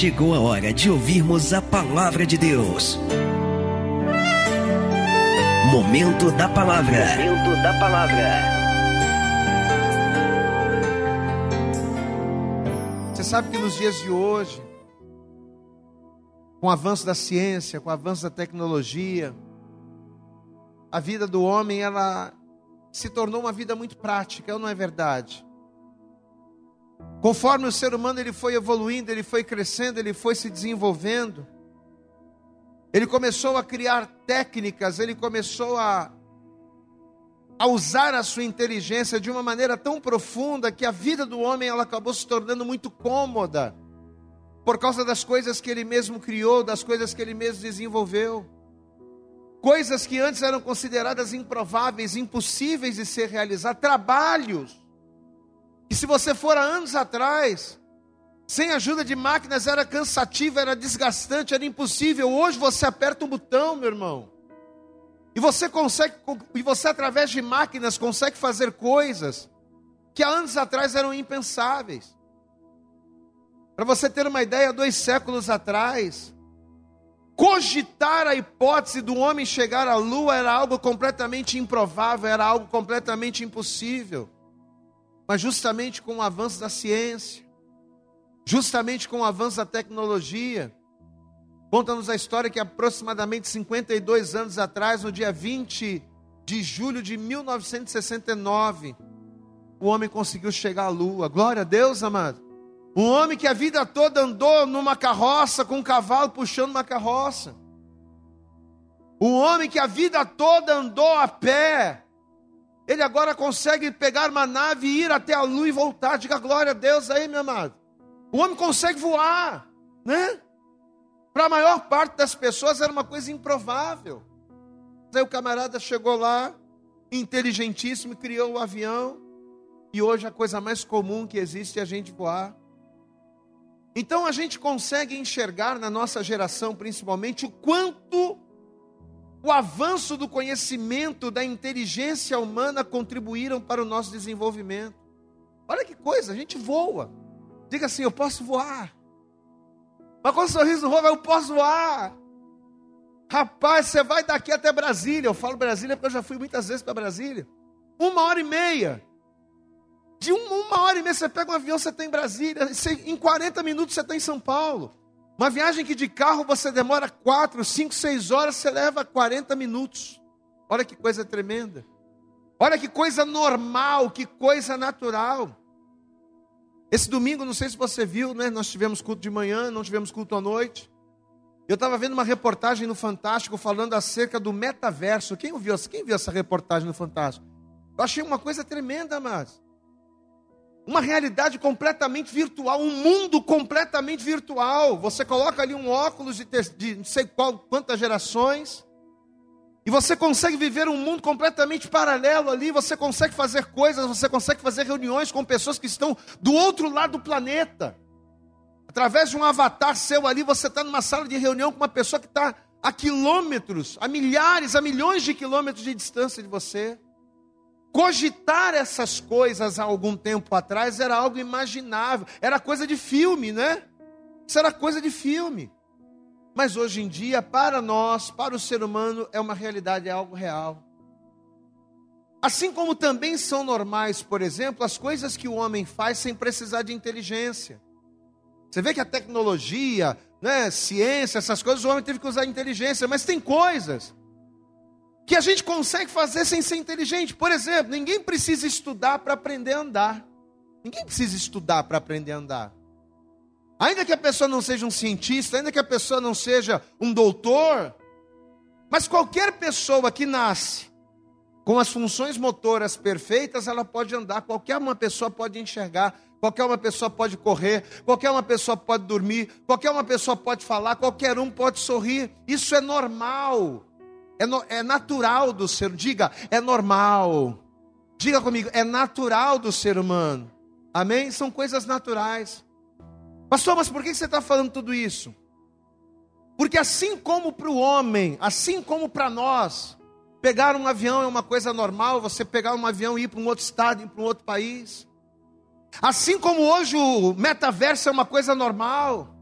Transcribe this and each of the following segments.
chegou a hora de ouvirmos a palavra de Deus. Momento da palavra. Momento da palavra. Você sabe que nos dias de hoje, com o avanço da ciência, com o avanço da tecnologia, a vida do homem ela se tornou uma vida muito prática, não é verdade? Conforme o ser humano ele foi evoluindo, ele foi crescendo, ele foi se desenvolvendo, ele começou a criar técnicas, ele começou a, a usar a sua inteligência de uma maneira tão profunda que a vida do homem ela acabou se tornando muito cômoda por causa das coisas que ele mesmo criou, das coisas que ele mesmo desenvolveu. Coisas que antes eram consideradas improváveis, impossíveis de ser realizadas, trabalhos que se você for há anos atrás, sem ajuda de máquinas era cansativo, era desgastante, era impossível. Hoje você aperta um botão, meu irmão. E você consegue, e você através de máquinas consegue fazer coisas que há anos atrás eram impensáveis. Para você ter uma ideia, dois séculos atrás, cogitar a hipótese do homem chegar à lua era algo completamente improvável, era algo completamente impossível. Mas justamente com o avanço da ciência, justamente com o avanço da tecnologia, conta-nos a história que aproximadamente 52 anos atrás, no dia 20 de julho de 1969, o homem conseguiu chegar à lua. Glória a Deus, amado. Um homem que a vida toda andou numa carroça, com um cavalo puxando uma carroça. Um homem que a vida toda andou a pé, ele agora consegue pegar uma nave e ir até a lua e voltar. Diga glória a Deus aí, meu amado. O homem consegue voar, né? Para a maior parte das pessoas era uma coisa improvável. Aí o camarada chegou lá, inteligentíssimo, criou o avião. E hoje a coisa mais comum que existe é a gente voar. Então a gente consegue enxergar na nossa geração, principalmente, o quanto o avanço do conhecimento, da inteligência humana contribuíram para o nosso desenvolvimento. Olha que coisa, a gente voa. Diga assim: eu posso voar. Mas com um sorriso no rosto, eu posso voar. Rapaz, você vai daqui até Brasília. Eu falo Brasília porque eu já fui muitas vezes para Brasília. Uma hora e meia. De uma, uma, hora e meia você pega um avião, você está em Brasília. em 40 minutos você está em São Paulo. Uma viagem que de carro você demora 4, 5, 6 horas, você leva 40 minutos. Olha que coisa tremenda. Olha que coisa normal, que coisa natural. Esse domingo, não sei se você viu, né? Nós tivemos culto de manhã, não tivemos culto à noite. Eu estava vendo uma reportagem no Fantástico falando acerca do metaverso. Quem viu, quem viu essa reportagem no Fantástico? Eu achei uma coisa tremenda, mas uma realidade completamente virtual, um mundo completamente virtual. Você coloca ali um óculos de, de não sei qual, quantas gerações, e você consegue viver um mundo completamente paralelo ali. Você consegue fazer coisas, você consegue fazer reuniões com pessoas que estão do outro lado do planeta. Através de um avatar seu ali, você está numa sala de reunião com uma pessoa que está a quilômetros, a milhares, a milhões de quilômetros de distância de você. Cogitar essas coisas há algum tempo atrás era algo imaginável, era coisa de filme, né? Isso era coisa de filme. Mas hoje em dia, para nós, para o ser humano, é uma realidade, é algo real. Assim como também são normais, por exemplo, as coisas que o homem faz sem precisar de inteligência. Você vê que a tecnologia, né, ciência, essas coisas, o homem teve que usar inteligência, mas tem coisas que a gente consegue fazer sem ser inteligente. Por exemplo, ninguém precisa estudar para aprender a andar. Ninguém precisa estudar para aprender a andar. Ainda que a pessoa não seja um cientista, ainda que a pessoa não seja um doutor, mas qualquer pessoa que nasce com as funções motoras perfeitas, ela pode andar, qualquer uma pessoa pode enxergar, qualquer uma pessoa pode correr, qualquer uma pessoa pode dormir, qualquer uma pessoa pode falar, qualquer um pode sorrir. Isso é normal. É, no, é natural do ser, diga, é normal. Diga comigo, é natural do ser humano. Amém? São coisas naturais. Pastor, mas por que você está falando tudo isso? Porque assim como para o homem, assim como para nós, pegar um avião é uma coisa normal, você pegar um avião e ir para um outro estado, ir para um outro país. Assim como hoje o metaverso é uma coisa normal.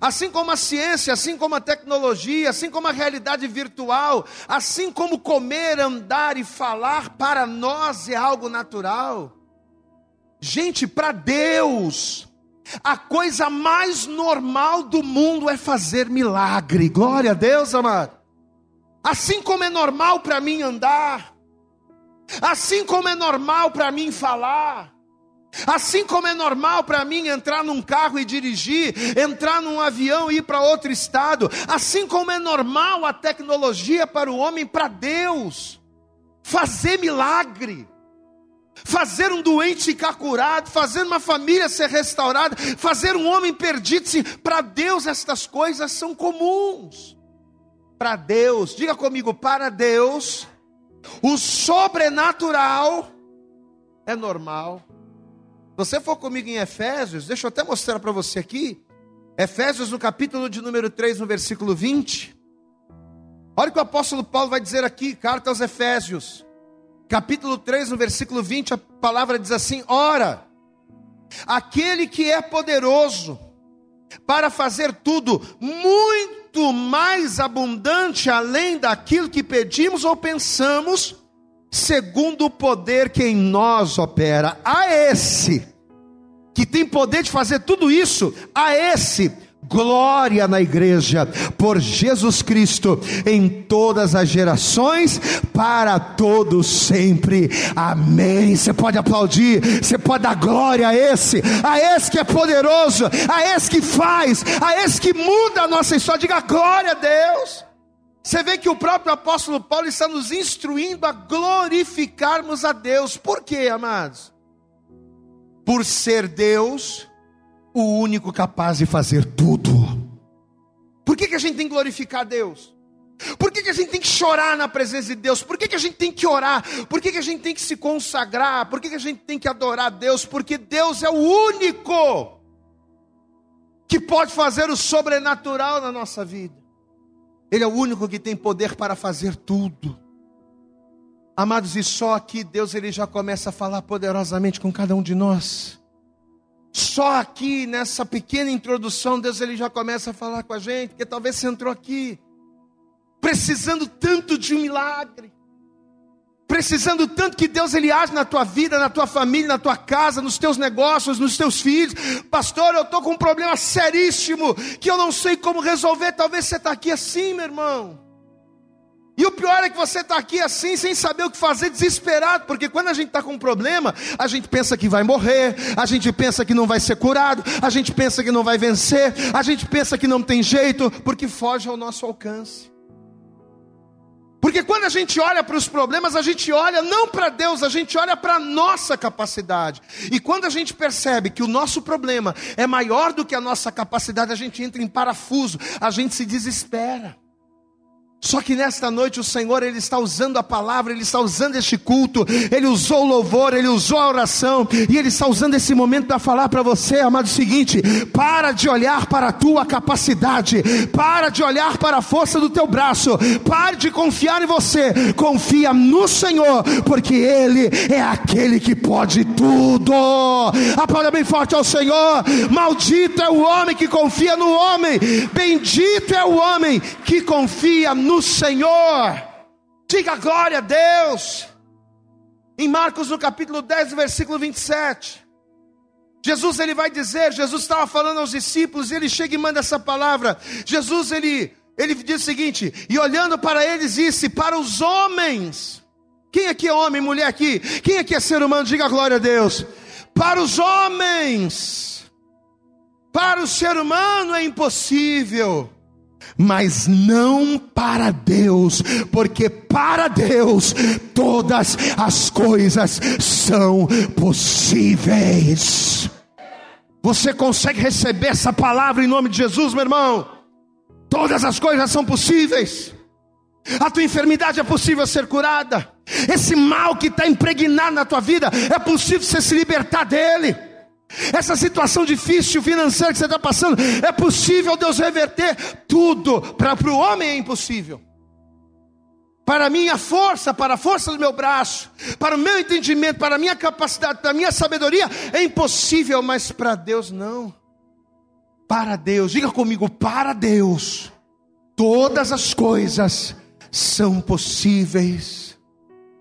Assim como a ciência, assim como a tecnologia, assim como a realidade virtual, assim como comer, andar e falar, para nós é algo natural. Gente, para Deus, a coisa mais normal do mundo é fazer milagre. Glória a Deus, amado. Assim como é normal para mim andar, assim como é normal para mim falar, Assim como é normal para mim entrar num carro e dirigir, entrar num avião e ir para outro estado, assim como é normal a tecnologia para o homem, para Deus, fazer milagre, fazer um doente ficar curado, fazer uma família ser restaurada, fazer um homem perdido, para Deus estas coisas são comuns. Para Deus, diga comigo, para Deus, o sobrenatural é normal você for comigo em Efésios, deixa eu até mostrar para você aqui. Efésios no capítulo de número 3, no versículo 20. Olha o que o apóstolo Paulo vai dizer aqui, carta aos Efésios, capítulo 3, no versículo 20, a palavra diz assim: Ora, aquele que é poderoso para fazer tudo muito mais abundante além daquilo que pedimos ou pensamos, segundo o poder que em nós opera. A esse que tem poder de fazer tudo isso, a esse glória na igreja por Jesus Cristo em todas as gerações, para todos sempre. Amém. Você pode aplaudir, você pode dar glória a esse, a esse que é poderoso, a esse que faz, a esse que muda a nossa história. Diga glória a Deus. Você vê que o próprio apóstolo Paulo está nos instruindo a glorificarmos a Deus. Por quê, amados? Por ser Deus o único capaz de fazer tudo. Por que, que a gente tem que glorificar Deus? Por que, que a gente tem que chorar na presença de Deus? Por que, que a gente tem que orar? Por que, que a gente tem que se consagrar? Por que, que a gente tem que adorar Deus? Porque Deus é o único que pode fazer o sobrenatural na nossa vida. Ele é o único que tem poder para fazer tudo. Amados, e só aqui Deus ele já começa a falar poderosamente com cada um de nós. Só aqui nessa pequena introdução Deus ele já começa a falar com a gente, porque talvez você entrou aqui precisando tanto de um milagre precisando tanto que Deus ele age na tua vida, na tua família, na tua casa, nos teus negócios, nos teus filhos. Pastor, eu estou com um problema seríssimo que eu não sei como resolver. Talvez você está aqui assim, meu irmão. E o pior é que você está aqui assim, sem saber o que fazer, desesperado, porque quando a gente está com um problema, a gente pensa que vai morrer, a gente pensa que não vai ser curado, a gente pensa que não vai vencer, a gente pensa que não tem jeito, porque foge ao nosso alcance. Porque quando a gente olha para os problemas, a gente olha não para Deus, a gente olha para a nossa capacidade. E quando a gente percebe que o nosso problema é maior do que a nossa capacidade, a gente entra em parafuso, a gente se desespera. Só que nesta noite o Senhor ele está usando a palavra, ele está usando este culto, ele usou o louvor, ele usou a oração e ele está usando esse momento para falar para você, amado, o seguinte: para de olhar para a tua capacidade, para de olhar para a força do teu braço, pare de confiar em você, confia no Senhor, porque ele é aquele que pode tudo. Aplauda bem forte ao Senhor. Maldito é o homem que confia no homem, bendito é o homem que confia no no Senhor. Diga glória a Deus. Em Marcos no capítulo 10, versículo 27. Jesus ele vai dizer, Jesus estava falando aos discípulos, e ele chega e manda essa palavra. Jesus ele ele diz o seguinte: "E olhando para eles disse: Para os homens, quem aqui é homem, mulher aqui? Quem aqui é ser humano? Diga glória a Deus. Para os homens, para o ser humano é impossível, mas não para Deus, porque para Deus todas as coisas são possíveis. Você consegue receber essa palavra em nome de Jesus, meu irmão? Todas as coisas são possíveis. A tua enfermidade é possível ser curada. Esse mal que está impregnado na tua vida, é possível você se libertar dele. Essa situação difícil financeira que você está passando, é possível Deus reverter tudo. Para o homem é impossível. Para a minha força, para a força do meu braço, para o meu entendimento, para a minha capacidade, para a minha sabedoria, é impossível, mas para Deus não. Para Deus, diga comigo, para Deus, todas as coisas são possíveis.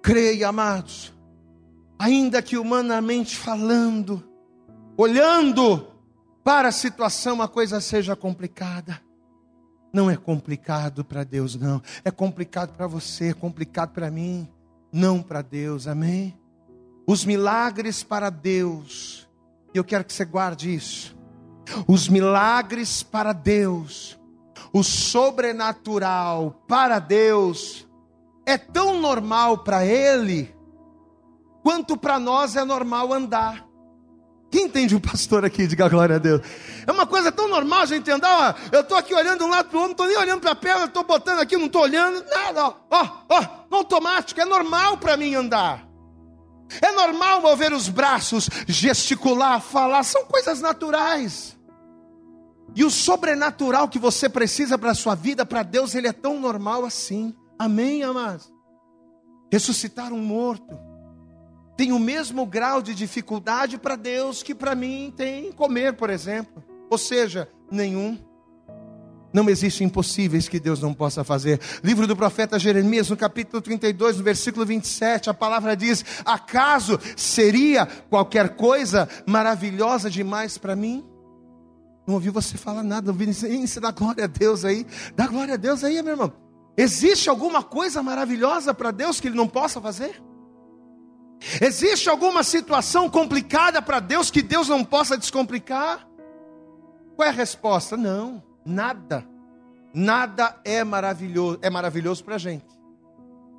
Creia, amados, ainda que humanamente falando, olhando para a situação, a coisa seja complicada. Não é complicado para Deus, não. É complicado para você, é complicado para mim, não para Deus, amém? Os milagres para Deus, e eu quero que você guarde isso. Os milagres para Deus, o sobrenatural para Deus, é tão normal para Ele, quanto para nós é normal andar. Quem entende o pastor aqui? Diga glória a Deus. É uma coisa tão normal a gente andar. Ó, eu estou aqui olhando de um lado para o outro, não estou nem olhando para a pedra, estou botando aqui, não estou olhando, nada. Ó, ó, ó, automático, é normal para mim andar. É normal mover os braços, gesticular, falar, são coisas naturais. E o sobrenatural que você precisa para a sua vida, para Deus, ele é tão normal assim. Amém, amados? Ressuscitar um morto tem o mesmo grau de dificuldade para Deus que para mim tem comer, por exemplo. Ou seja, nenhum. Não existem impossíveis que Deus não possa fazer. Livro do profeta Jeremias, no capítulo 32, no versículo 27, a palavra diz: Acaso seria qualquer coisa maravilhosa demais para mim? Não ouvi você falar nada, não ouvi dá glória a Deus aí. Dá glória a Deus aí, meu irmão. Existe alguma coisa maravilhosa para Deus que Ele não possa fazer? Existe alguma situação complicada para Deus que Deus não possa descomplicar? Qual é a resposta? Não, nada. Nada é maravilhoso, é maravilhoso para a gente.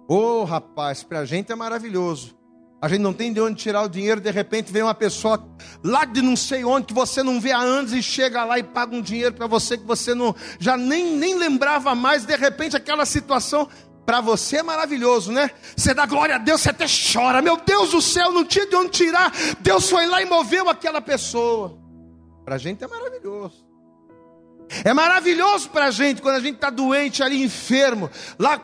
Ô oh, rapaz, para a gente é maravilhoso. A gente não tem de onde tirar o dinheiro, de repente vem uma pessoa lá de não sei onde que você não vê há anos e chega lá e paga um dinheiro para você que você não já nem, nem lembrava mais, de repente aquela situação para você é maravilhoso, né? Você dá glória a Deus, você até chora. Meu Deus do céu, não tinha de onde tirar. Deus foi lá e moveu aquela pessoa. Para a gente é maravilhoso. É maravilhoso para a gente quando a gente está doente ali, enfermo, lá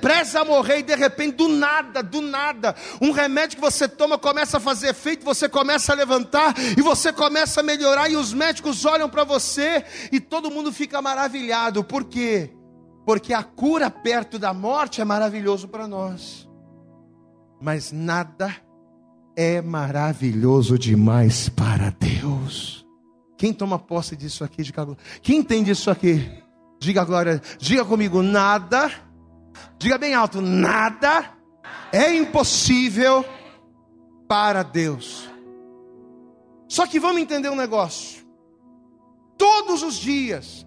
pressa a morrer e de repente, do nada, do nada, um remédio que você toma começa a fazer efeito, você começa a levantar e você começa a melhorar e os médicos olham para você e todo mundo fica maravilhado. Por quê? Porque a cura perto da morte é maravilhoso para nós, mas nada é maravilhoso demais para Deus. Quem toma posse disso aqui? Diga, quem entende isso aqui? Diga agora, diga comigo, nada, diga bem alto, nada é impossível para Deus. Só que vamos entender um negócio. Todos os dias,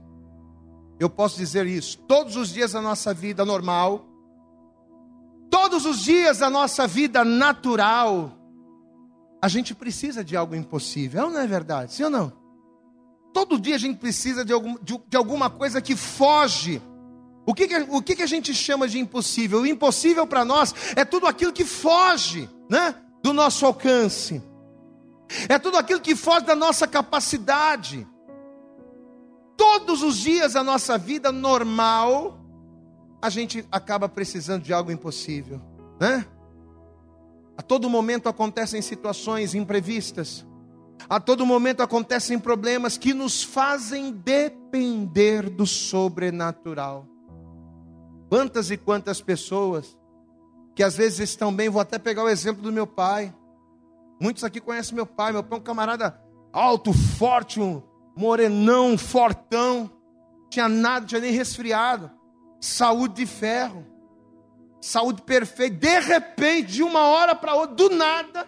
eu posso dizer isso, todos os dias da nossa vida normal, todos os dias da nossa vida natural, a gente precisa de algo impossível, é não é verdade? Sim ou não? Todo dia a gente precisa de, algum, de, de alguma coisa que foge. O, que, que, o que, que a gente chama de impossível? O impossível para nós é tudo aquilo que foge né, do nosso alcance, é tudo aquilo que foge da nossa capacidade todos os dias da nossa vida normal, a gente acaba precisando de algo impossível, né? A todo momento acontecem situações imprevistas. A todo momento acontecem problemas que nos fazem depender do sobrenatural. Quantas e quantas pessoas que às vezes estão bem, vou até pegar o exemplo do meu pai. Muitos aqui conhecem meu pai. Meu pai é um camarada alto, forte, um, morenão, fortão, tinha nada, tinha nem resfriado, saúde de ferro, saúde perfeita. De repente, de uma hora para outra, do nada,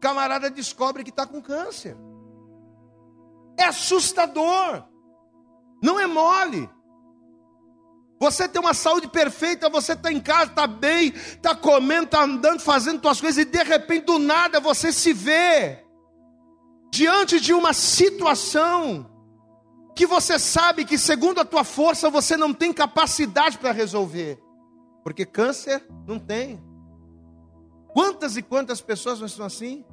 camarada descobre que está com câncer. É assustador, não é mole. Você tem uma saúde perfeita, você está em casa, está bem, está comendo, está andando, fazendo suas coisas, e de repente, do nada, você se vê diante de uma situação que você sabe que, segundo a tua força, você não tem capacidade para resolver, porque câncer não tem. Quantas e quantas pessoas não estão assim?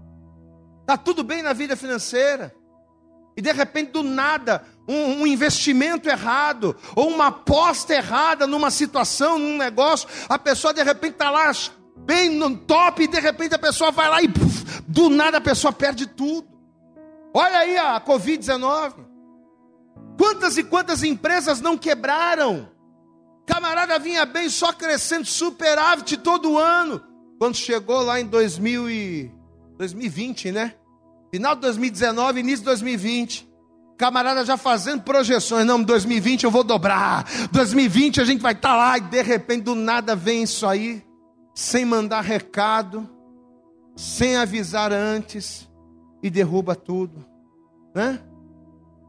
Está tudo bem na vida financeira, e de repente, do nada, um, um, investimento errado, ou uma aposta errada numa situação, num negócio, a pessoa de repente está lá bem no top, e de repente a pessoa vai lá e do nada a pessoa perde tudo. Olha aí a Covid-19. Quantas e quantas empresas não quebraram? Camarada vinha bem, só crescendo, superávit todo ano. Quando chegou lá em 2000 e 2020, né? Final de 2019, início de 2020. Camarada já fazendo projeções. Não, 2020 eu vou dobrar. 2020 a gente vai estar tá lá e de repente do nada vem isso aí, sem mandar recado, sem avisar antes e derruba tudo, né?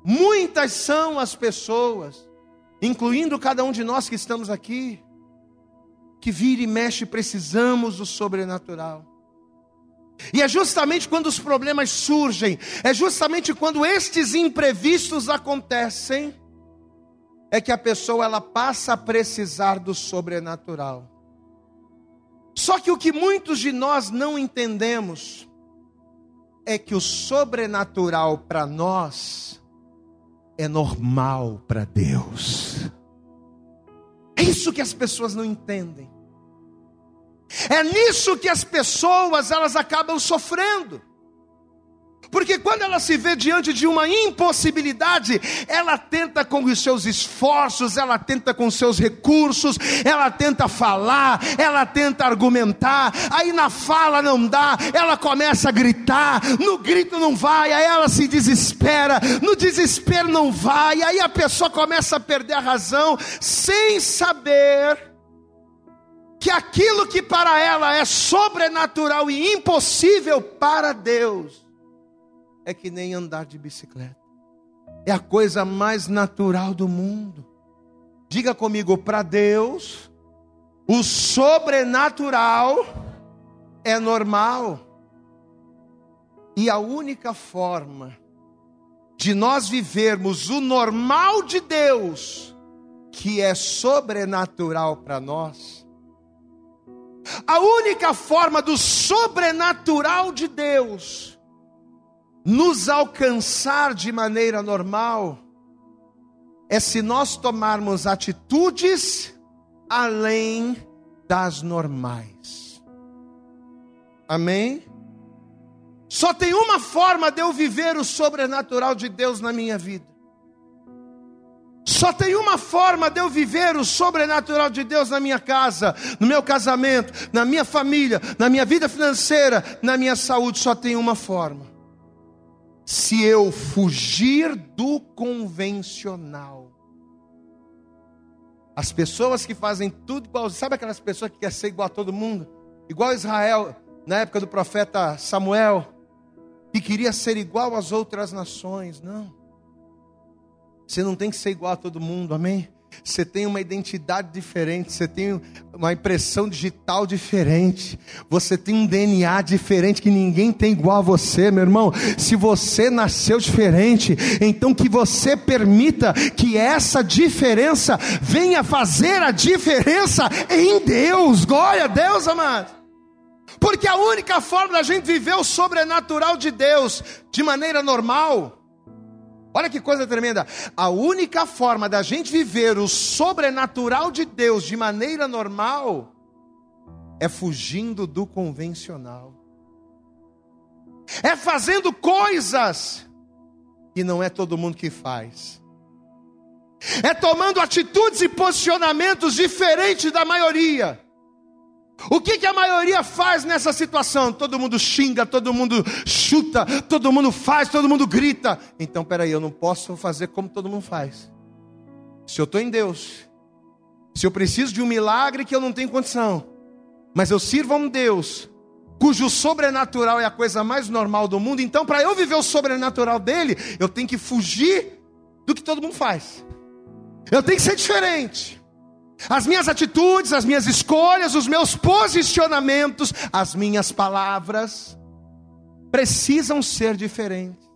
Muitas são as pessoas, incluindo cada um de nós que estamos aqui, que vira e mexe precisamos do sobrenatural. E é justamente quando os problemas surgem, é justamente quando estes imprevistos acontecem, é que a pessoa ela passa a precisar do sobrenatural. Só que o que muitos de nós não entendemos é que o sobrenatural para nós é normal para Deus. É isso que as pessoas não entendem. É nisso que as pessoas elas acabam sofrendo. Porque quando ela se vê diante de uma impossibilidade, ela tenta com os seus esforços, ela tenta com os seus recursos, ela tenta falar, ela tenta argumentar, aí na fala não dá, ela começa a gritar, no grito não vai, aí ela se desespera, no desespero não vai, aí a pessoa começa a perder a razão, sem saber que aquilo que para ela é sobrenatural e impossível para Deus é que nem andar de bicicleta. É a coisa mais natural do mundo. Diga comigo, para Deus, o sobrenatural é normal. E a única forma de nós vivermos o normal de Deus, que é sobrenatural para nós, a única forma do sobrenatural de Deus nos alcançar de maneira normal é se nós tomarmos atitudes além das normais. Amém? Só tem uma forma de eu viver o sobrenatural de Deus na minha vida. Só tem uma forma de eu viver o sobrenatural de Deus na minha casa, no meu casamento, na minha família, na minha vida financeira, na minha saúde. Só tem uma forma. Se eu fugir do convencional. As pessoas que fazem tudo igual, sabe aquelas pessoas que querem ser igual a todo mundo? Igual Israel, na época do profeta Samuel, que queria ser igual às outras nações. Não. Você não tem que ser igual a todo mundo, amém? Você tem uma identidade diferente, você tem uma impressão digital diferente, você tem um DNA diferente que ninguém tem igual a você, meu irmão. Se você nasceu diferente, então que você permita que essa diferença venha fazer a diferença em Deus. Glória a Deus, amado. Porque a única forma da gente viver o sobrenatural de Deus de maneira normal Olha que coisa tremenda. A única forma da gente viver o sobrenatural de Deus de maneira normal é fugindo do convencional. É fazendo coisas que não é todo mundo que faz. É tomando atitudes e posicionamentos diferentes da maioria. O que, que, a maioria faz nessa situação? Todo mundo xinga, todo mundo chuta, todo mundo faz, todo mundo grita. Então, peraí, eu não posso fazer como todo mundo faz. Se eu estou em Deus, se eu preciso de um milagre que eu não tenho condição, mas eu sirvo a um Deus cujo sobrenatural é a coisa mais normal do mundo, então, para eu viver o sobrenatural dele, eu tenho que fugir do que todo mundo faz. Eu tenho que ser diferente. As minhas atitudes, as minhas escolhas, os meus posicionamentos, as minhas palavras precisam ser diferentes.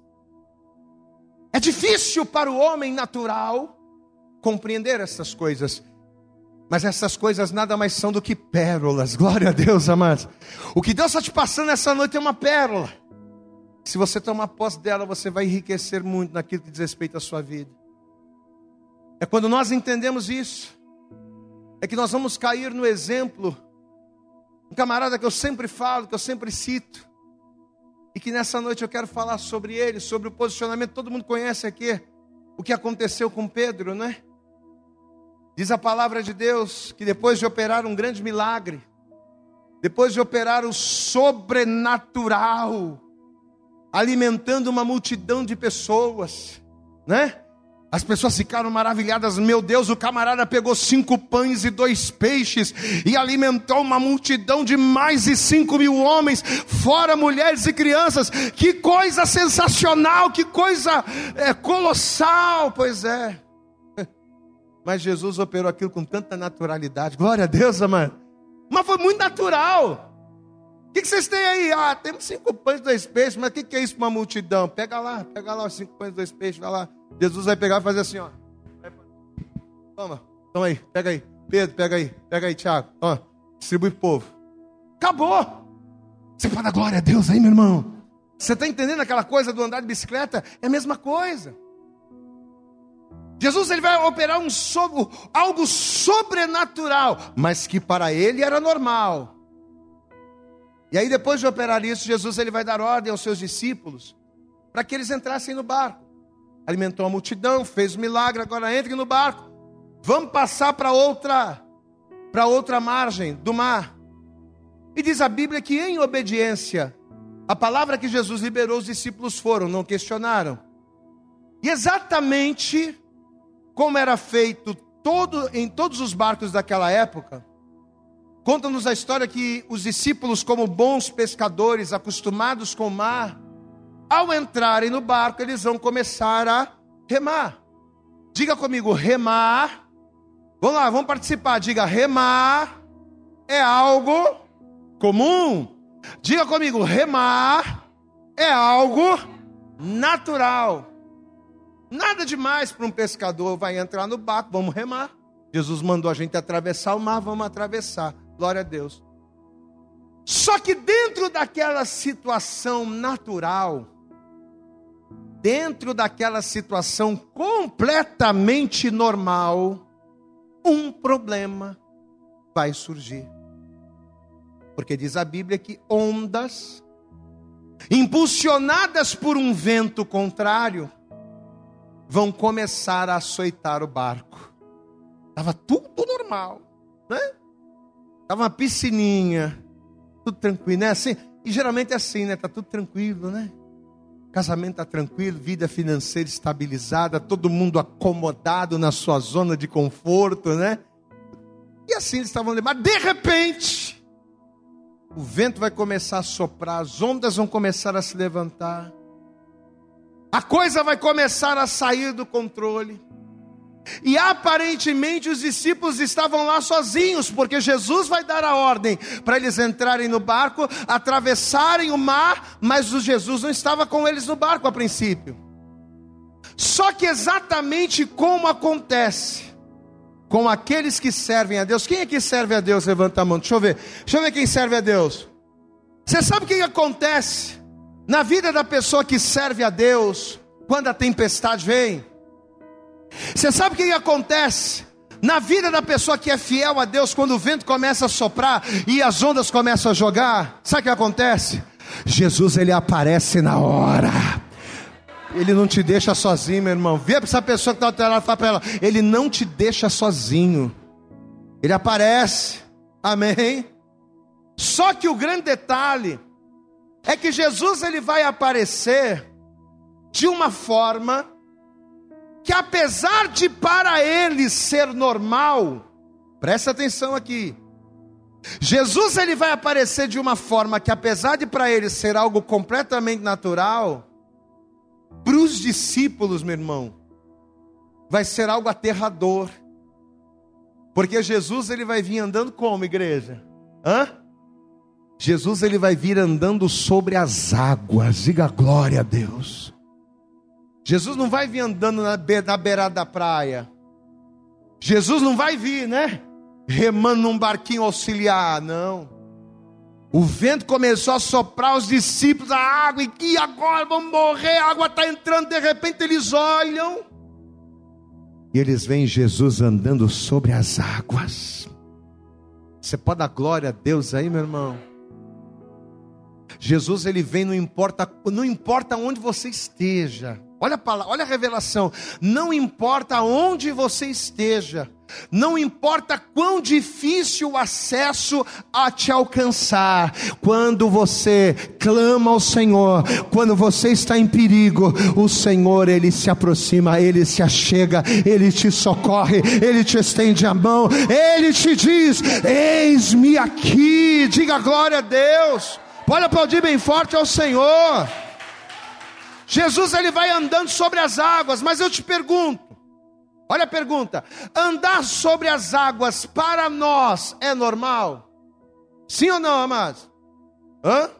É difícil para o homem natural compreender essas coisas, mas essas coisas nada mais são do que pérolas. Glória a Deus, amados. O que Deus está te passando essa noite é uma pérola. Se você tomar posse dela, você vai enriquecer muito naquilo que diz respeito à sua vida. É quando nós entendemos isso é que nós vamos cair no exemplo, um camarada que eu sempre falo, que eu sempre cito, e que nessa noite eu quero falar sobre ele, sobre o posicionamento, todo mundo conhece aqui, o que aconteceu com Pedro, né? Diz a palavra de Deus que depois de operar um grande milagre, depois de operar o sobrenatural, alimentando uma multidão de pessoas, né? As pessoas ficaram maravilhadas. Meu Deus, o camarada pegou cinco pães e dois peixes e alimentou uma multidão de mais de cinco mil homens, fora mulheres e crianças. Que coisa sensacional, que coisa é, colossal. Pois é. Mas Jesus operou aquilo com tanta naturalidade. Glória a Deus, amado. Mas foi muito natural. O que, que, vocês têm aí? Ah, temos cinco pães e dois peixes, mas o que, que, é isso para uma multidão? Pega lá, pega lá os cinco pães e dois peixes, vai lá. Jesus vai pegar e fazer assim, ó. Toma, toma aí, pega aí. Pedro, pega aí, pega aí, Tiago. Ó, distribui pro povo. Acabou. Você dar glória a Deus aí, meu irmão. Você está entendendo aquela coisa do andar de bicicleta? É a mesma coisa. Jesus ele vai operar um algo sobrenatural, mas que para ele era normal. E aí depois de operar isso, Jesus ele vai dar ordem aos seus discípulos para que eles entrassem no barco. Alimentou a multidão, fez o milagre, agora entrem no barco. Vamos passar para outra para outra margem do mar. E diz a Bíblia que em obediência a palavra que Jesus liberou os discípulos foram, não questionaram. E exatamente como era feito todo em todos os barcos daquela época, Conta-nos a história que os discípulos, como bons pescadores, acostumados com o mar, ao entrarem no barco, eles vão começar a remar. Diga comigo, remar. Vamos lá, vamos participar. Diga, remar é algo comum. Diga comigo, remar é algo natural. Nada demais para um pescador. Vai entrar no barco, vamos remar. Jesus mandou a gente atravessar o mar, vamos atravessar. Glória a Deus. Só que dentro daquela situação natural, dentro daquela situação completamente normal, um problema vai surgir. Porque diz a Bíblia que ondas, impulsionadas por um vento contrário, vão começar a açoitar o barco. Estava tudo normal, né? Estava uma piscininha, tudo tranquilo, né? Assim, e geralmente é assim, né? Tá tudo tranquilo, né? Casamento está tranquilo, vida financeira estabilizada, todo mundo acomodado na sua zona de conforto, né? E assim eles estavam lembrados. De repente, o vento vai começar a soprar, as ondas vão começar a se levantar, a coisa vai começar a sair do controle. E aparentemente os discípulos estavam lá sozinhos, porque Jesus vai dar a ordem para eles entrarem no barco, atravessarem o mar, mas o Jesus não estava com eles no barco a princípio. Só que exatamente como acontece com aqueles que servem a Deus, quem é que serve a Deus? Levanta a mão, deixa eu ver, deixa eu ver quem serve a Deus. Você sabe o que acontece na vida da pessoa que serve a Deus quando a tempestade vem? Você sabe o que acontece? Na vida da pessoa que é fiel a Deus, quando o vento começa a soprar e as ondas começam a jogar, sabe o que acontece? Jesus ele aparece na hora. Ele não te deixa sozinho, meu irmão. Vê para essa pessoa que está teu lado, fala para ela: Ele não te deixa sozinho. Ele aparece. Amém. Só que o grande detalhe é que Jesus ele vai aparecer de uma forma que apesar de para ele ser normal, presta atenção aqui. Jesus ele vai aparecer de uma forma que apesar de para ele ser algo completamente natural, para os discípulos, meu irmão, vai ser algo aterrador. Porque Jesus ele vai vir andando como, igreja? Hã? Jesus ele vai vir andando sobre as águas. Diga glória a Deus. Jesus não vai vir andando na, be na beirada da praia. Jesus não vai vir, né? Remando num barquinho auxiliar, não. O vento começou a soprar os discípulos, a água, e agora vamos morrer, a água está entrando, de repente eles olham. E eles veem Jesus andando sobre as águas. Você pode dar glória a Deus aí, meu irmão? Jesus ele vem, não importa, não importa onde você esteja Olha a, palavra, olha a revelação. Não importa onde você esteja, não importa quão difícil o acesso a te alcançar, quando você clama ao Senhor, quando você está em perigo, o Senhor ele se aproxima, ele se achega, ele te socorre, ele te estende a mão, ele te diz: Eis-me aqui, diga glória a Deus. Pode aplaudir bem forte ao Senhor. Jesus ele vai andando sobre as águas, mas eu te pergunto, olha a pergunta: andar sobre as águas para nós é normal? Sim ou não, amados? Hã?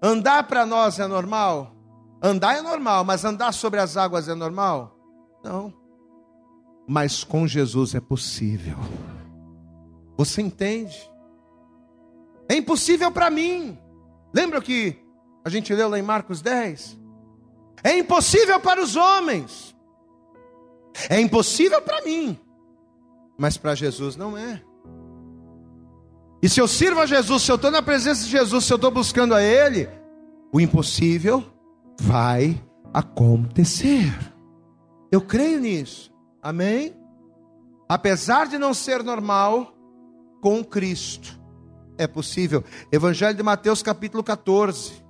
Andar para nós é normal? Andar é normal, mas andar sobre as águas é normal? Não. Mas com Jesus é possível. Você entende? É impossível para mim. Lembra que a gente leu lá em Marcos 10? É impossível para os homens. É impossível para mim. Mas para Jesus não é. E se eu sirvo a Jesus, se eu estou na presença de Jesus, se eu estou buscando a Ele, o impossível vai acontecer. Eu creio nisso. Amém? Apesar de não ser normal, com Cristo é possível. Evangelho de Mateus, capítulo 14.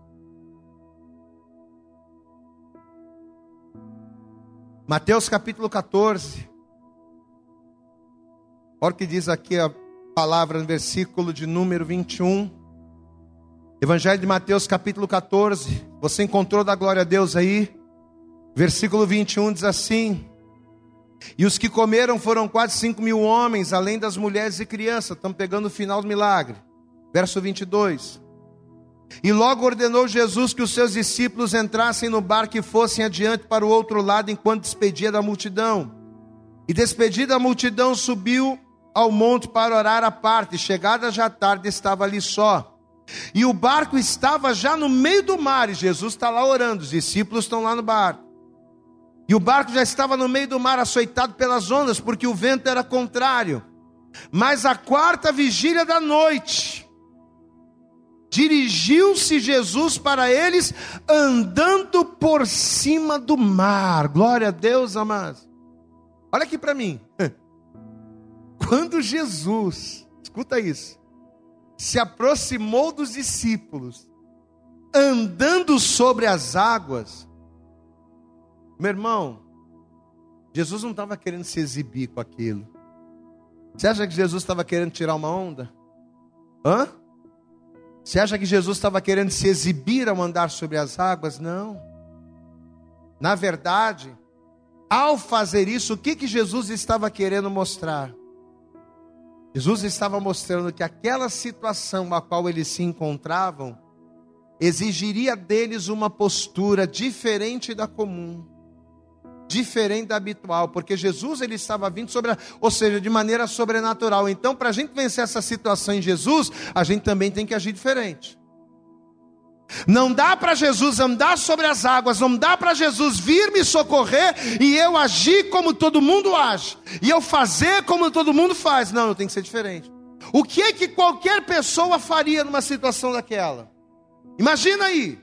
Mateus capítulo 14. Olha o que diz aqui a palavra no versículo de número 21. Evangelho de Mateus capítulo 14. Você encontrou da glória a Deus aí? Versículo 21 diz assim: E os que comeram foram quase cinco mil homens, além das mulheres e crianças. Estamos pegando o final do milagre. Verso 22. E logo ordenou Jesus que os seus discípulos entrassem no barco e fossem adiante para o outro lado enquanto despedia da multidão. E despedida a multidão, subiu ao monte para orar à parte. Chegada já tarde, estava ali só. E o barco estava já no meio do mar, e Jesus está lá orando, os discípulos estão lá no barco. E o barco já estava no meio do mar, açoitado pelas ondas, porque o vento era contrário. Mas a quarta vigília da noite, dirigiu-se Jesus para eles andando por cima do mar. Glória a Deus, amados. Olha aqui para mim. Quando Jesus, escuta isso, se aproximou dos discípulos, andando sobre as águas, meu irmão, Jesus não estava querendo se exibir com aquilo. Você acha que Jesus estava querendo tirar uma onda? Hã? Você acha que Jesus estava querendo se exibir ao andar sobre as águas? Não. Na verdade, ao fazer isso, o que, que Jesus estava querendo mostrar? Jesus estava mostrando que aquela situação a qual eles se encontravam exigiria deles uma postura diferente da comum diferente da habitual, porque Jesus ele estava vindo sobre, ou seja, de maneira sobrenatural. Então, para a gente vencer essa situação em Jesus, a gente também tem que agir diferente. Não dá para Jesus andar sobre as águas, não dá para Jesus vir me socorrer e eu agir como todo mundo age, e eu fazer como todo mundo faz. Não, eu tenho que ser diferente. O que é que qualquer pessoa faria numa situação daquela? Imagina aí,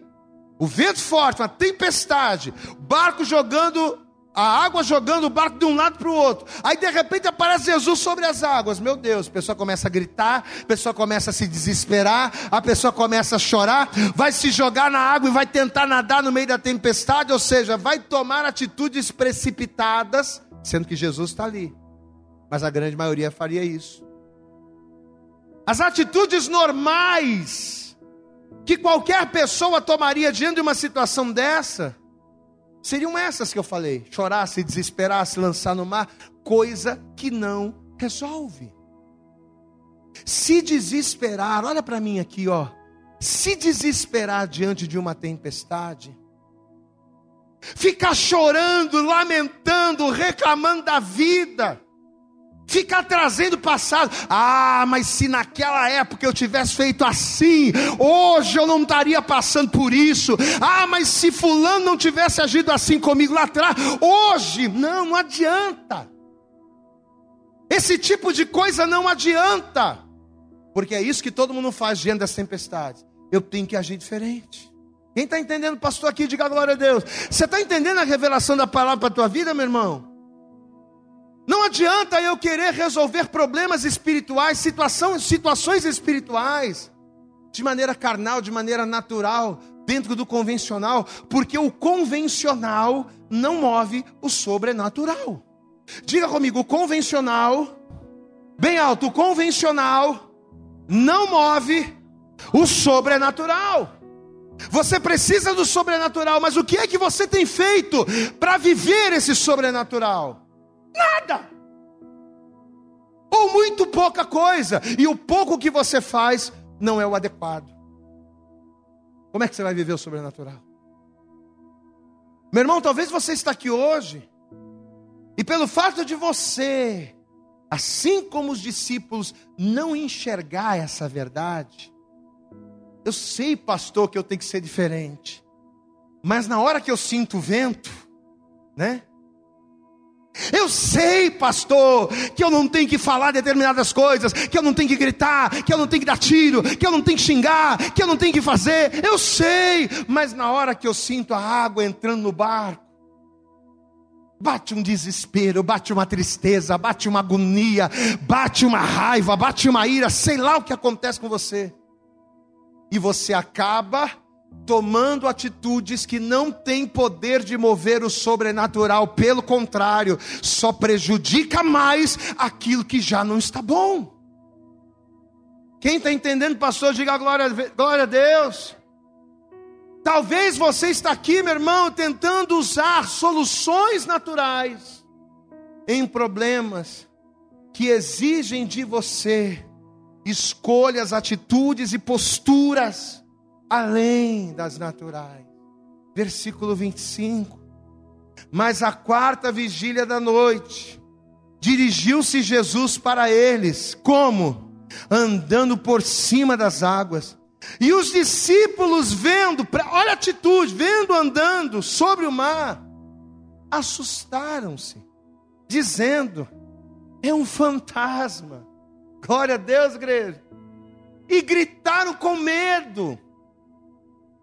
o vento forte, uma tempestade, barco jogando a água jogando o barco de um lado para o outro. Aí de repente aparece Jesus sobre as águas. Meu Deus, a pessoa começa a gritar, a pessoa começa a se desesperar, a pessoa começa a chorar, vai se jogar na água e vai tentar nadar no meio da tempestade, ou seja, vai tomar atitudes precipitadas, sendo que Jesus está ali. Mas a grande maioria faria isso. As atitudes normais que qualquer pessoa tomaria diante de uma situação dessa seriam essas que eu falei: chorar, se desesperar, se lançar no mar, coisa que não resolve. Se desesperar, olha para mim aqui, ó. Se desesperar diante de uma tempestade, ficar chorando, lamentando, reclamando da vida, Ficar trazendo passado. Ah, mas se naquela época eu tivesse feito assim, hoje eu não estaria passando por isso. Ah, mas se fulano não tivesse agido assim comigo lá atrás, hoje, não, não adianta. Esse tipo de coisa não adianta. Porque é isso que todo mundo faz diante das tempestades. Eu tenho que agir diferente. Quem está entendendo, pastor, aqui, diga glória a Deus. Você está entendendo a revelação da palavra para a tua vida, meu irmão? Não adianta eu querer resolver problemas espirituais, situações, situações espirituais, de maneira carnal, de maneira natural, dentro do convencional, porque o convencional não move o sobrenatural. Diga comigo, o convencional, bem alto, o convencional não move o sobrenatural. Você precisa do sobrenatural, mas o que é que você tem feito para viver esse sobrenatural? Nada. Ou muito pouca coisa, e o pouco que você faz não é o adequado. Como é que você vai viver o sobrenatural? Meu irmão, talvez você está aqui hoje, e pelo fato de você, assim como os discípulos, não enxergar essa verdade, eu sei, pastor, que eu tenho que ser diferente. Mas na hora que eu sinto o vento, né? Eu sei, pastor, que eu não tenho que falar determinadas coisas, que eu não tenho que gritar, que eu não tenho que dar tiro, que eu não tenho que xingar, que eu não tenho que fazer. Eu sei, mas na hora que eu sinto a água entrando no barco, bate um desespero, bate uma tristeza, bate uma agonia, bate uma raiva, bate uma ira, sei lá o que acontece com você e você acaba tomando atitudes que não têm poder de mover o sobrenatural, pelo contrário, só prejudica mais aquilo que já não está bom. Quem está entendendo, pastor, diga glória, glória a Deus. Talvez você está aqui, meu irmão, tentando usar soluções naturais em problemas que exigem de você escolhas, atitudes e posturas além das naturais. Versículo 25. Mas a quarta vigília da noite, dirigiu-se Jesus para eles, como? Andando por cima das águas. E os discípulos vendo, olha a atitude, vendo andando sobre o mar, assustaram-se, dizendo: é um fantasma. Glória a Deus, igreja. E gritaram com medo.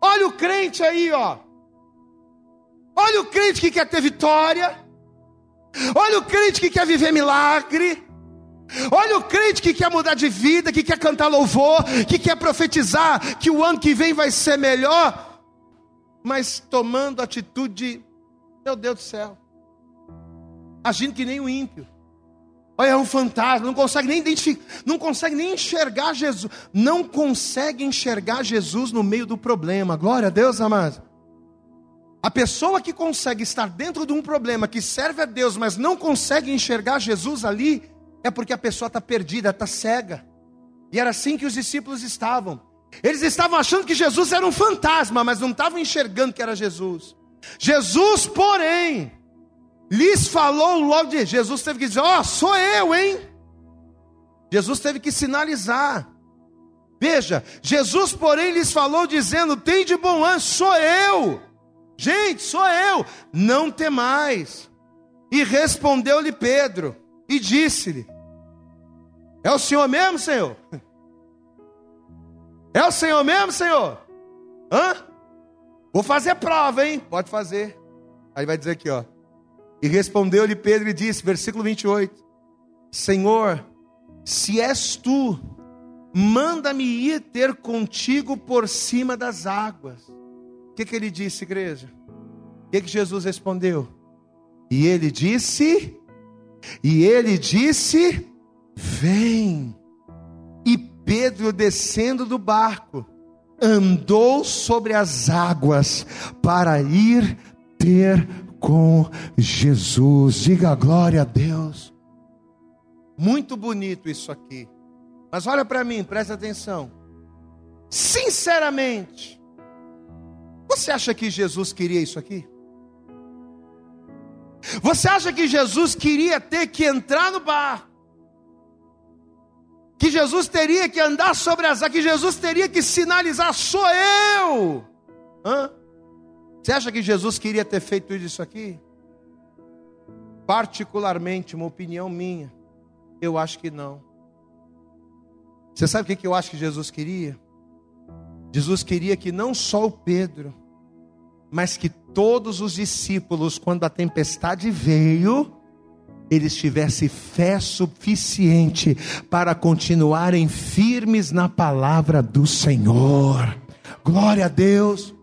Olha o crente aí, ó. Olha o crente que quer ter vitória. Olha o crente que quer viver milagre. Olha o crente que quer mudar de vida, que quer cantar louvor, que quer profetizar que o ano que vem vai ser melhor, mas tomando atitude, meu Deus do céu, agindo que nem o ímpio. Olha, é um fantasma, não consegue nem identificar, não consegue nem enxergar Jesus, não consegue enxergar Jesus no meio do problema. Glória a Deus, amado. A pessoa que consegue estar dentro de um problema, que serve a Deus, mas não consegue enxergar Jesus ali, é porque a pessoa está perdida, está cega. E era assim que os discípulos estavam. Eles estavam achando que Jesus era um fantasma, mas não estavam enxergando que era Jesus. Jesus, porém, lhes falou logo de Jesus teve que dizer: Ó, oh, sou eu, hein? Jesus teve que sinalizar. Veja, Jesus, porém, lhes falou dizendo: Tem de bom ânimo, sou eu. Gente, sou eu. Não temais. E respondeu-lhe Pedro e disse-lhe: É o Senhor mesmo, Senhor? É o Senhor mesmo, Senhor? Hã? Vou fazer prova, hein? Pode fazer. Aí vai dizer aqui, ó. E respondeu-lhe Pedro e disse, versículo 28, Senhor, se és tu, manda-me ir ter contigo por cima das águas. O que, que ele disse, igreja? O que, que Jesus respondeu? E ele disse, e ele disse, vem. E Pedro, descendo do barco, andou sobre as águas para ir ter com Jesus. Diga glória a Deus. Muito bonito isso aqui. Mas olha para mim, presta atenção. Sinceramente, você acha que Jesus queria isso aqui? Você acha que Jesus queria ter que entrar no bar? Que Jesus teria que andar sobre as? Que Jesus teria que sinalizar: sou eu? Hã? Você acha que Jesus queria ter feito isso aqui? Particularmente, uma opinião minha, eu acho que não. Você sabe o que eu acho que Jesus queria? Jesus queria que não só o Pedro, mas que todos os discípulos, quando a tempestade veio, eles tivessem fé suficiente para continuarem firmes na palavra do Senhor. Glória a Deus.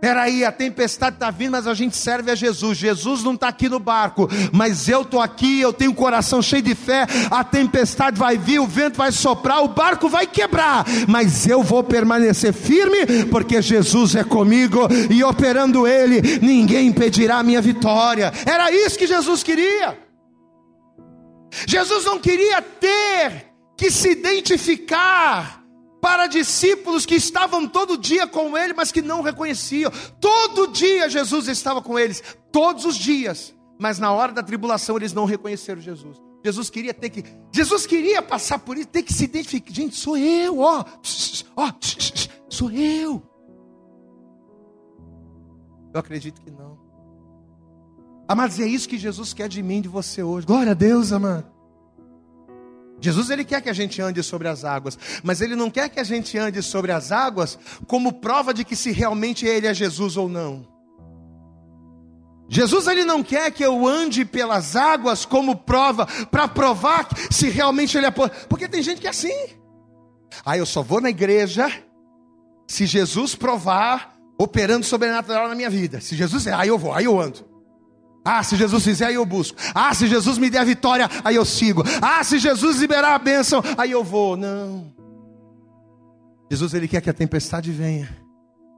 Peraí, a tempestade está vindo, mas a gente serve a Jesus. Jesus não está aqui no barco, mas eu estou aqui, eu tenho o coração cheio de fé. A tempestade vai vir, o vento vai soprar, o barco vai quebrar, mas eu vou permanecer firme, porque Jesus é comigo e operando Ele, ninguém impedirá a minha vitória. Era isso que Jesus queria. Jesus não queria ter que se identificar para discípulos que estavam todo dia com ele, mas que não reconheciam. Todo dia Jesus estava com eles, todos os dias. Mas na hora da tribulação eles não reconheceram Jesus. Jesus queria ter que, Jesus queria passar por isso, ter que se identificar. Gente, sou eu, ó, ó, sou eu. Eu acredito que não. Amados, é isso que Jesus quer de mim, de você hoje. Glória a Deus, amado. Jesus ele quer que a gente ande sobre as águas, mas ele não quer que a gente ande sobre as águas como prova de que se realmente ele é Jesus ou não. Jesus ele não quer que eu ande pelas águas como prova para provar se realmente ele é porque tem gente que é assim. Ah, eu só vou na igreja se Jesus provar operando sobrenatural na minha vida. Se Jesus é, aí eu vou, aí eu ando. Ah, se Jesus fizer, aí eu busco. Ah, se Jesus me der a vitória, aí eu sigo. Ah, se Jesus liberar a bênção, aí eu vou. Não. Jesus, Ele quer que a tempestade venha.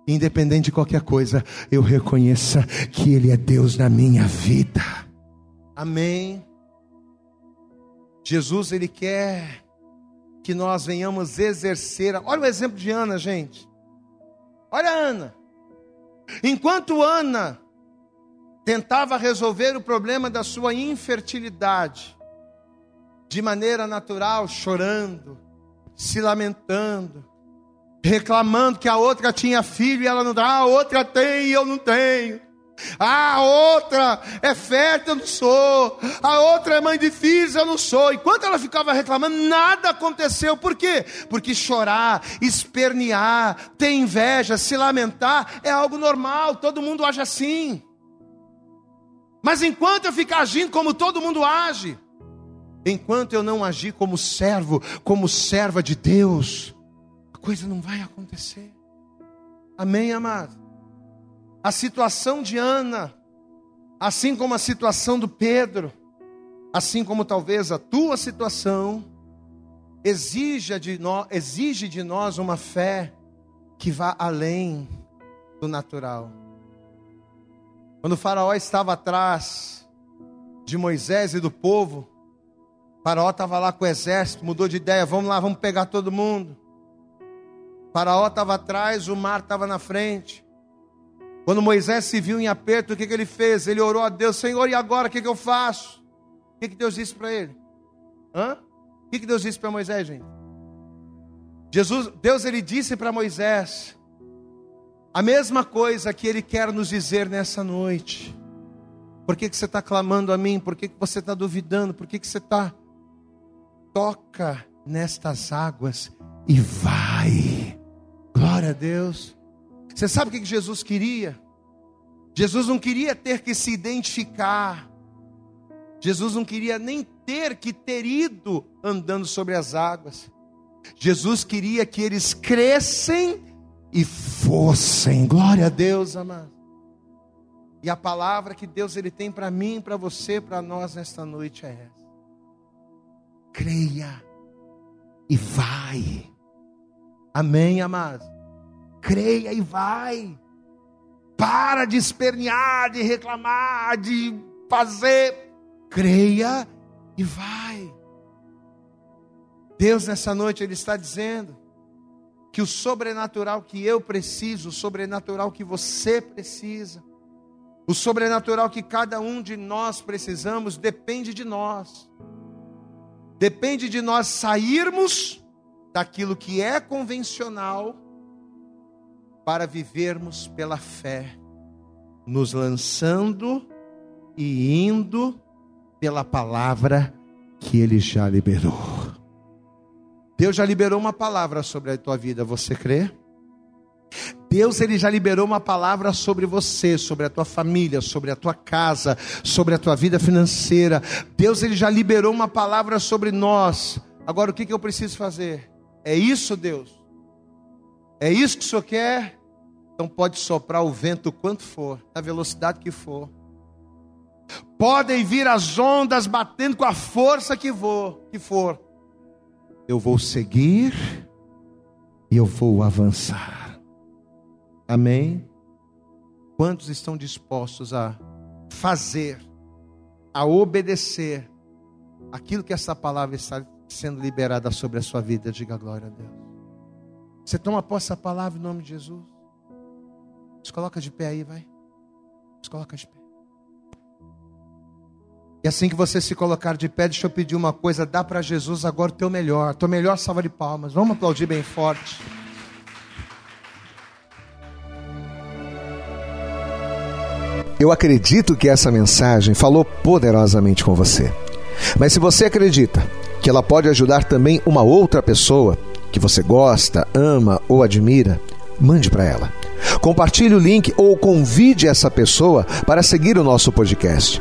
Independente de qualquer coisa, eu reconheça que Ele é Deus na minha vida. Amém. Jesus, Ele quer que nós venhamos exercer. Olha o exemplo de Ana, gente. Olha Ana. Enquanto Ana tentava resolver o problema da sua infertilidade de maneira natural, chorando, se lamentando, reclamando que a outra tinha filho e ela não dá, ah, a outra tem e eu não tenho. Ah, a outra é fértil, eu não sou. A outra é mãe de filhos, eu não sou. Enquanto ela ficava reclamando, nada aconteceu. Por quê? Porque chorar, espernear, ter inveja, se lamentar é algo normal. Todo mundo age assim. Mas enquanto eu ficar agindo como todo mundo age, enquanto eu não agir como servo, como serva de Deus, a coisa não vai acontecer. Amém, amado? A situação de Ana, assim como a situação do Pedro, assim como talvez a tua situação, exige de nós, exige de nós uma fé que vá além do natural. Quando o Faraó estava atrás de Moisés e do povo, Faraó estava lá com o exército, mudou de ideia, vamos lá, vamos pegar todo mundo. Faraó estava atrás, o mar estava na frente. Quando Moisés se viu em aperto, o que, que ele fez? Ele orou a Deus, Senhor, e agora o que, que eu faço? O que, que Deus disse para ele? Hã? O que, que Deus disse para Moisés, gente? Jesus, Deus ele disse para Moisés: a mesma coisa que Ele quer nos dizer nessa noite. Por que, que você está clamando a mim? Por que, que você está duvidando? Por que, que você está. Toca nestas águas e vai. Glória a Deus. Você sabe o que, Jesus queria? Jesus não queria ter que se identificar. Jesus não queria nem ter que ter ido andando sobre as águas. Jesus queria que eles crescem e fossem. Glória a Deus, amado. E a palavra que Deus ele tem para mim, para você, para nós nesta noite é essa. Creia e vai. Amém, amado. Creia e vai. Para de espernear, de reclamar, de fazer. Creia e vai. Deus nessa noite ele está dizendo: que o sobrenatural que eu preciso, o sobrenatural que você precisa, o sobrenatural que cada um de nós precisamos, depende de nós. Depende de nós sairmos daquilo que é convencional para vivermos pela fé, nos lançando e indo pela palavra que Ele já liberou. Deus já liberou uma palavra sobre a tua vida, você crê? Deus ele já liberou uma palavra sobre você, sobre a tua família, sobre a tua casa, sobre a tua vida financeira. Deus ele já liberou uma palavra sobre nós. Agora o que, que eu preciso fazer? É isso, Deus? É isso que o Senhor quer? Então pode soprar o vento quanto for, na velocidade que for. Podem vir as ondas batendo com a força que for, que for. Eu vou seguir e eu vou avançar. Amém? Quantos estão dispostos a fazer, a obedecer aquilo que essa palavra está sendo liberada sobre a sua vida? Diga glória a Deus. Você toma posse dessa palavra em nome de Jesus? Se coloca de pé aí, vai. Se coloca de pé. E assim que você se colocar de pé, deixa eu pedir uma coisa: dá para Jesus agora o teu melhor, teu melhor salva de palmas. Vamos aplaudir bem forte. Eu acredito que essa mensagem falou poderosamente com você. Mas se você acredita que ela pode ajudar também uma outra pessoa que você gosta, ama ou admira, mande para ela. Compartilhe o link ou convide essa pessoa para seguir o nosso podcast.